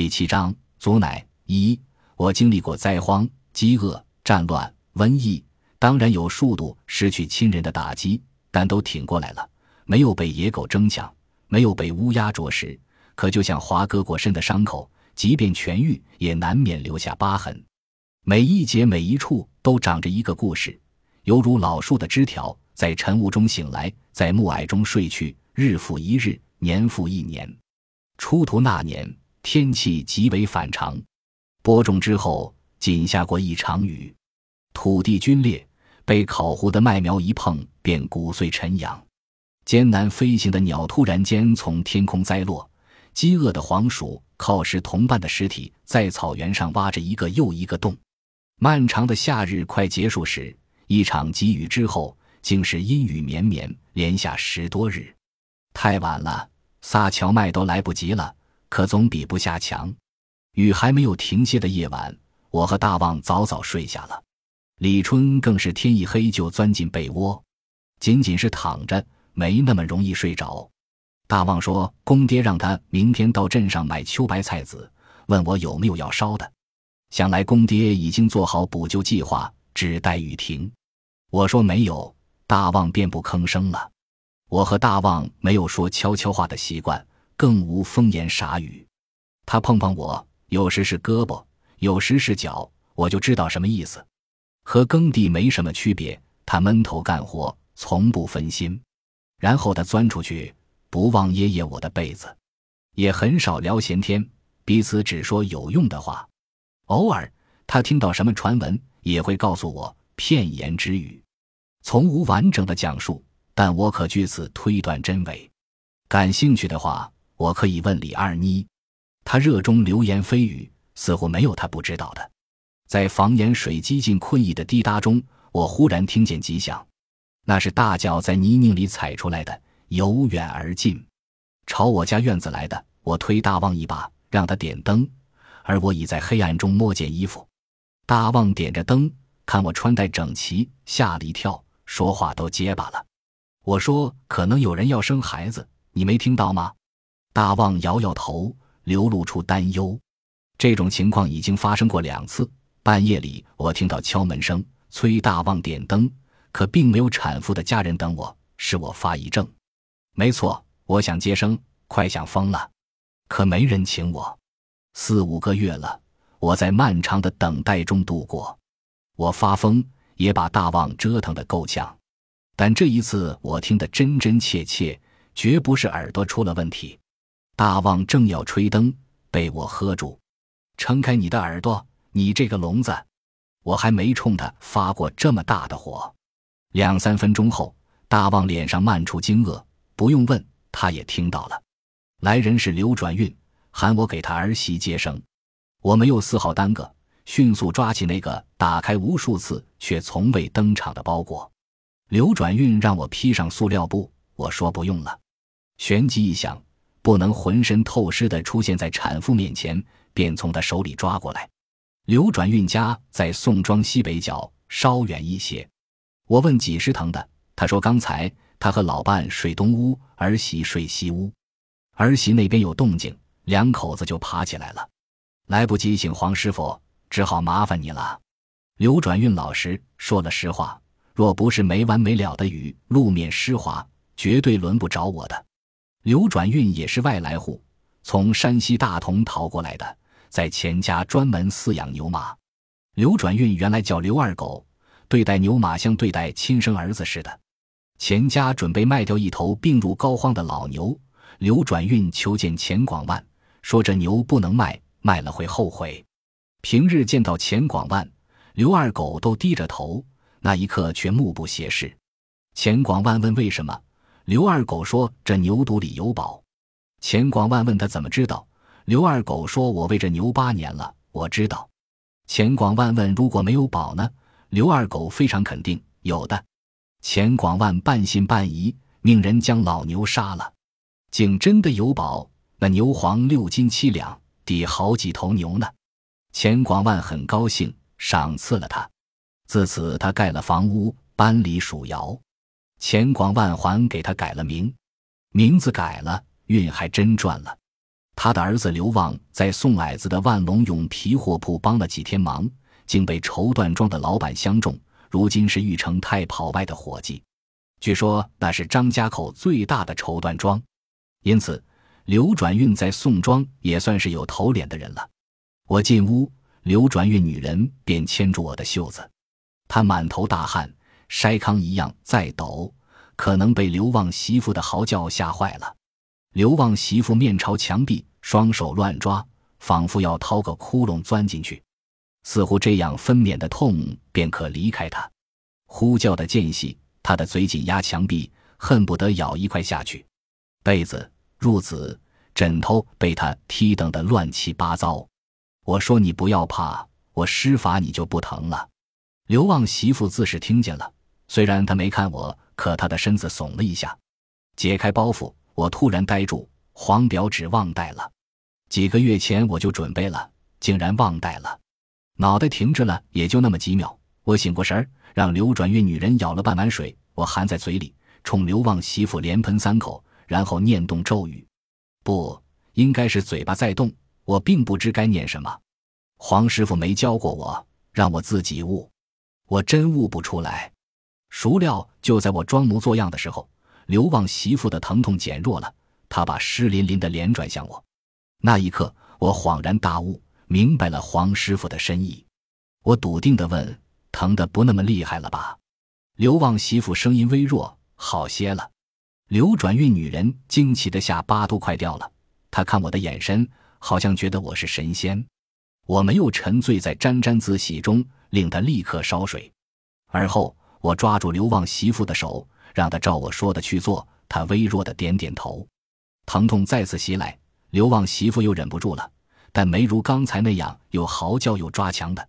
第七章，祖乃一。我经历过灾荒、饥饿、战乱、瘟疫，当然有数度失去亲人的打击，但都挺过来了。没有被野狗争抢，没有被乌鸦啄食。可就像华割过身的伤口，即便痊愈，也难免留下疤痕。每一节每一处都长着一个故事，犹如老树的枝条，在晨雾中醒来，在暮霭中睡去，日复一日，年复一年。出土那年，天气极为反常。播种之后，仅下过一场雨，土地龟裂，被烤糊的麦苗一碰便骨碎尘扬。艰难飞行的鸟突然间从天空栽落，饥饿的黄鼠靠食同伴的尸体，在草原上挖着一个又一个洞。漫长的夏日快结束时，一场急雨之后，竟是阴雨绵绵，连下十多日。太晚了，撒荞麦都来不及了，可总比不下强。雨还没有停歇的夜晚，我和大旺早早睡下了。李春更是天一黑就钻进被窝，仅仅是躺着，没那么容易睡着。大旺说：“公爹让他明天到镇上买秋白菜籽，问我有没有要烧的。想来公爹已经做好补救计划，只待雨停。”我说：“没有。”大旺便不吭声了。我和大旺没有说悄悄话的习惯，更无风言傻语。他碰碰我。有时是胳膊，有时是脚，我就知道什么意思。和耕地没什么区别，他闷头干活，从不分心。然后他钻出去，不忘掖掖我的被子，也很少聊闲天，彼此只说有用的话。偶尔他听到什么传闻，也会告诉我片言之语，从无完整的讲述，但我可据此推断真伪。感兴趣的话，我可以问李二妮。她热衷流言蜚语，似乎没有她不知道的。在房檐水几近困意的滴答中，我忽然听见吉响，那是大脚在泥泞里踩出来的，由远而近，朝我家院子来的。我推大旺一把，让他点灯，而我已在黑暗中摸见衣服。大旺点着灯，看我穿戴整齐，吓了一跳，说话都结巴了。我说：“可能有人要生孩子，你没听到吗？”大旺摇摇头。流露出担忧，这种情况已经发生过两次。半夜里，我听到敲门声，催大旺点灯，可并没有产妇的家人等我，是我发一症。没错，我想接生，快想疯了，可没人请我。四五个月了，我在漫长的等待中度过。我发疯，也把大旺折腾得够呛，但这一次我听得真真切切，绝不是耳朵出了问题。大旺正要吹灯，被我喝住，撑开你的耳朵，你这个聋子！我还没冲他发过这么大的火。两三分钟后，大旺脸上漫出惊愕，不用问，他也听到了。来人是刘转运，喊我给他儿媳接生。我没有丝毫耽搁，迅速抓起那个打开无数次却从未登场的包裹。刘转运让我披上塑料布，我说不用了。旋即一想。不能浑身透湿的出现在产妇面前，便从他手里抓过来。刘转运家在宋庄西北角，稍远一些。我问几时疼的，他说刚才他和老伴睡东屋，儿媳睡西屋，儿媳那边有动静，两口子就爬起来了，来不及请黄师傅，只好麻烦你了。刘转运老实说了实话，若不是没完没了的雨，路面湿滑，绝对轮不着我的。刘转运也是外来户，从山西大同逃过来的，在钱家专门饲养牛马。刘转运原来叫刘二狗，对待牛马像对待亲生儿子似的。钱家准备卖掉一头病入膏肓的老牛，刘转运求见钱广万，说这牛不能卖，卖了会后悔。平日见到钱广万，刘二狗都低着头，那一刻却目不斜视。钱广万问为什么？刘二狗说：“这牛肚里有宝。”钱广万问他怎么知道。刘二狗说：“我喂这牛八年了，我知道。”钱广万问：“如果没有宝呢？”刘二狗非常肯定：“有的。”钱广万半信半疑，命人将老牛杀了。竟真的有宝，那牛黄六斤七两，抵好几头牛呢。钱广万很高兴，赏赐了他。自此，他盖了房屋，搬离蜀窑。钱广万还给他改了名，名字改了，运还真转了。他的儿子刘旺在宋矮子的万隆永皮货铺帮了几天忙，竟被绸缎庄的老板相中，如今是玉成太跑外的伙计。据说那是张家口最大的绸缎庄，因此刘转运在宋庄也算是有头脸的人了。我进屋，刘转运女人便牵住我的袖子，她满头大汗，筛糠一样在抖，可能被刘旺媳妇的嚎叫吓坏了。刘旺媳妇面朝墙壁，双手乱抓，仿佛要掏个窟窿钻进去，似乎这样分娩的痛便可离开他。呼叫的间隙。他的嘴紧压墙壁，恨不得咬一块下去。被子、褥子、枕头被他踢蹬得乱七八糟。我说：“你不要怕，我施法你就不疼了。”刘旺媳妇自是听见了，虽然他没看我，可他的身子耸了一下。解开包袱，我突然呆住，黄表纸忘带了。几个月前我就准备了，竟然忘带了。脑袋停滞了，也就那么几秒。我醒过神儿。让刘转运女人舀了半碗水，我含在嘴里，冲刘旺媳妇连喷三口，然后念动咒语。不应该是嘴巴在动，我并不知该念什么。黄师傅没教过我，让我自己悟，我真悟不出来。孰料就在我装模作样的时候，刘旺媳妇的疼痛减弱了，她把湿淋淋的脸转向我。那一刻，我恍然大悟，明白了黄师傅的深意。我笃定地问。疼的不那么厉害了吧？刘旺媳妇声音微弱，好些了。刘转运女人惊奇的下巴都快掉了。她看我的眼神，好像觉得我是神仙。我没有沉醉在沾沾自喜中，令她立刻烧水。而后，我抓住刘旺媳妇的手，让她照我说的去做。她微弱的点点头。疼痛再次袭来，刘旺媳妇又忍不住了，但没如刚才那样又嚎叫又抓墙的。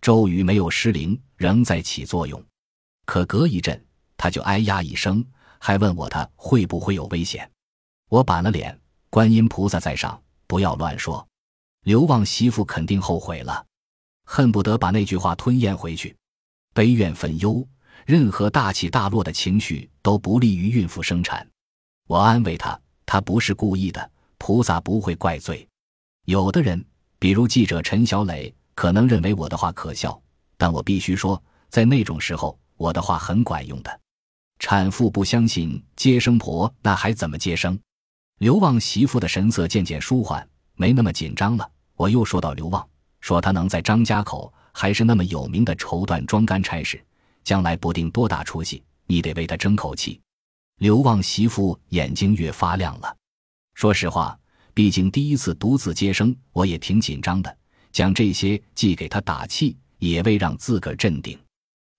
咒语没有失灵，仍在起作用。可隔一阵，他就哎呀一声，还问我他会不会有危险。我板了脸，观音菩萨在上，不要乱说。刘旺媳妇肯定后悔了，恨不得把那句话吞咽回去。悲怨愤忧，任何大起大落的情绪都不利于孕妇生产。我安慰她，她不是故意的，菩萨不会怪罪。有的人，比如记者陈小磊。可能认为我的话可笑，但我必须说，在那种时候，我的话很管用的。产妇不相信接生婆，那还怎么接生？刘旺媳妇的神色渐渐舒缓，没那么紧张了。我又说到刘旺，说他能在张家口还是那么有名的绸缎庄干差事，将来不定多大出息，你得为他争口气。刘旺媳妇眼睛越发亮了。说实话，毕竟第一次独自接生，我也挺紧张的。讲这些既给他打气，也为让自个儿镇定。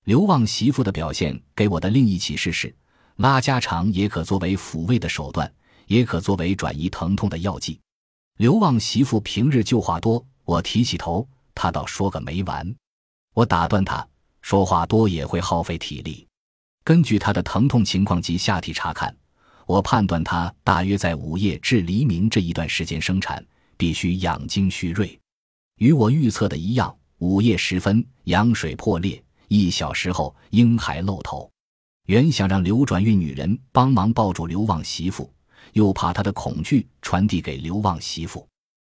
刘旺媳妇的表现给我的另一启示是：拉家常也可作为抚慰的手段，也可作为转移疼痛的药剂。刘旺媳妇平日就话多，我提起头，他倒说个没完。我打断他，说话多也会耗费体力。根据他的疼痛情况及下体查看，我判断他大约在午夜至黎明这一段时间生产，必须养精蓄锐。与我预测的一样，午夜时分，羊水破裂，一小时后婴孩露头。原想让刘转运女人帮忙抱住刘旺媳妇，又怕她的恐惧传递给刘旺媳妇。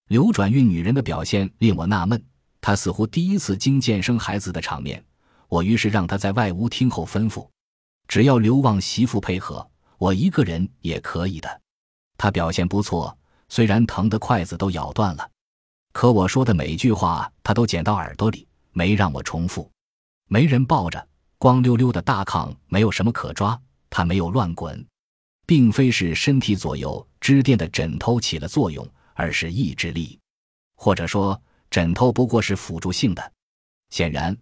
刘转运女人的表现令我纳闷，她似乎第一次经见生孩子的场面。我于是让他在外屋听候吩咐，只要刘旺媳妇配合，我一个人也可以的。他表现不错，虽然疼得筷子都咬断了。可我说的每句话，他都捡到耳朵里，没让我重复。没人抱着，光溜溜的大炕没有什么可抓，他没有乱滚，并非是身体左右支垫的枕头起了作用，而是意志力，或者说枕头不过是辅助性的。显然，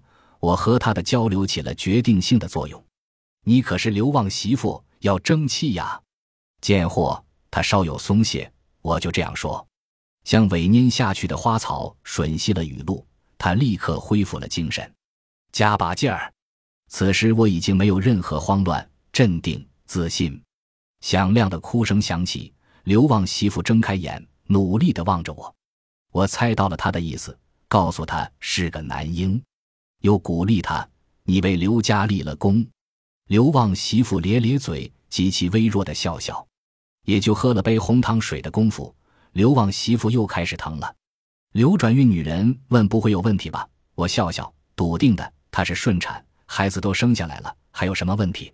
我和他的交流起了决定性的作用。你可是刘旺媳妇，要争气呀！贱货，他稍有松懈，我就这样说。像萎蔫下去的花草吮吸了雨露，他立刻恢复了精神，加把劲儿。此时我已经没有任何慌乱，镇定自信。响亮的哭声响起，刘旺媳妇睁开眼，努力地望着我。我猜到了他的意思，告诉他是个男婴，又鼓励他：“你为刘家立了功。”刘旺媳妇咧咧嘴，极其微弱的笑笑，也就喝了杯红糖水的功夫。刘旺媳妇又开始疼了。刘转运女人问：“不会有问题吧？”我笑笑，笃定的：“她是顺产，孩子都生下来了，还有什么问题？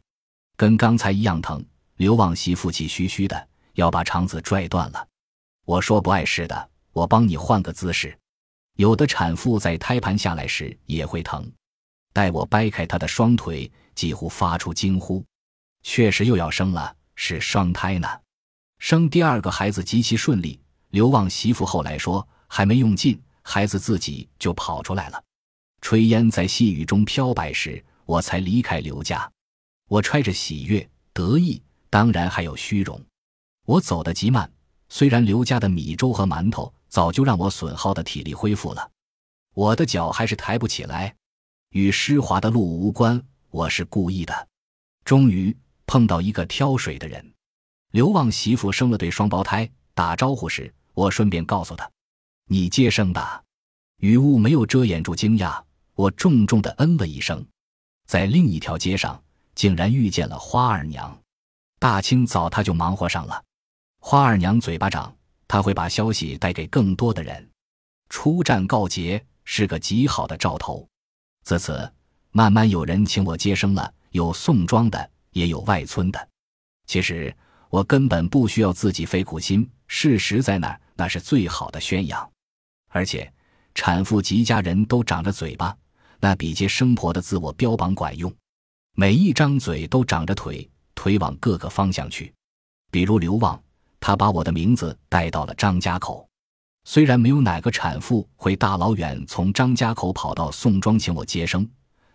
跟刚才一样疼。”刘旺媳妇气吁吁的要把肠子拽断了。我说：“不碍事的，我帮你换个姿势。”有的产妇在胎盘下来时也会疼。待我掰开她的双腿，几乎发出惊呼：“确实又要生了，是双胎呢！”生第二个孩子极其顺利。刘旺媳妇后来说，还没用劲，孩子自己就跑出来了。炊烟在细雨中飘摆时，我才离开刘家。我揣着喜悦、得意，当然还有虚荣。我走得极慢，虽然刘家的米粥和馒头早就让我损耗的体力恢复了，我的脚还是抬不起来。与湿滑的路无关，我是故意的。终于碰到一个挑水的人。刘旺媳妇生了对双胞胎，打招呼时，我顺便告诉他：“你接生的。”雨雾没有遮掩住惊讶，我重重的嗯了一声。在另一条街上，竟然遇见了花二娘。大清早，她就忙活上了。花二娘嘴巴长，她会把消息带给更多的人。出战告捷是个极好的兆头。自此，慢慢有人请我接生了，有宋庄的，也有外村的。其实我根本不需要自己费苦心，事实在那，那是最好的宣扬。而且，产妇及家人都长着嘴巴，那比接生婆的自我标榜管用。每一张嘴都长着腿，腿往各个方向去。比如刘旺，他把我的名字带到了张家口。虽然没有哪个产妇会大老远从张家口跑到宋庄请我接生，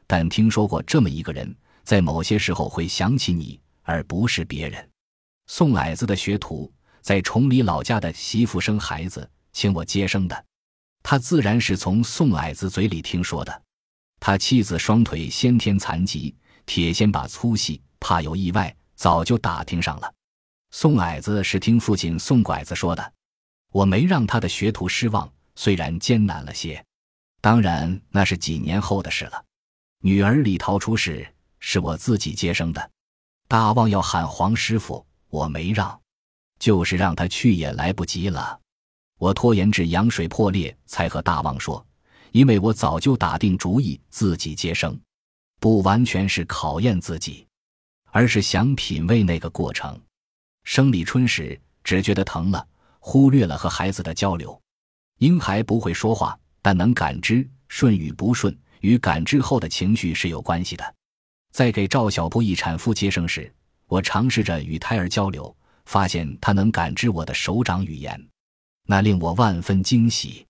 但听说过这么一个人，在某些时候会想起你，而不是别人。宋矮子的学徒在崇礼老家的媳妇生孩子，请我接生的，他自然是从宋矮子嘴里听说的。他妻子双腿先天残疾，铁肩把粗细，怕有意外，早就打听上了。宋矮子是听父亲宋拐子说的。我没让他的学徒失望，虽然艰难了些，当然那是几年后的事了。女儿李桃出世，是我自己接生的。大旺要喊黄师傅，我没让，就是让他去也来不及了。我拖延至羊水破裂，才和大旺说，因为我早就打定主意自己接生，不完全是考验自己，而是想品味那个过程。生李春时，只觉得疼了。忽略了和孩子的交流，婴孩不会说话，但能感知，顺与不顺与感知后的情绪是有关系的。在给赵小布一产妇接生时，我尝试着与胎儿交流，发现他能感知我的手掌语言，那令我万分惊喜。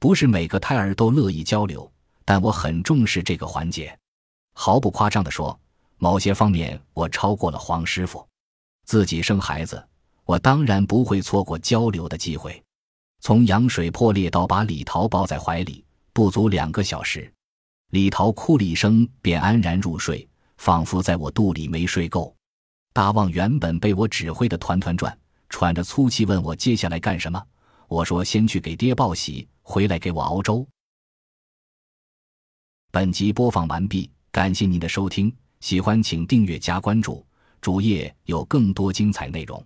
不是每个胎儿都乐意交流，但我很重视这个环节。毫不夸张地说，某些方面我超过了黄师傅。自己生孩子。我当然不会错过交流的机会。从羊水破裂到把李桃抱在怀里，不足两个小时。李桃哭了一声，便安然入睡，仿佛在我肚里没睡够。大旺原本被我指挥的团团转，喘着粗气问我接下来干什么。我说：“先去给爹报喜，回来给我熬粥。”本集播放完毕，感谢您的收听，喜欢请订阅加关注，主页有更多精彩内容。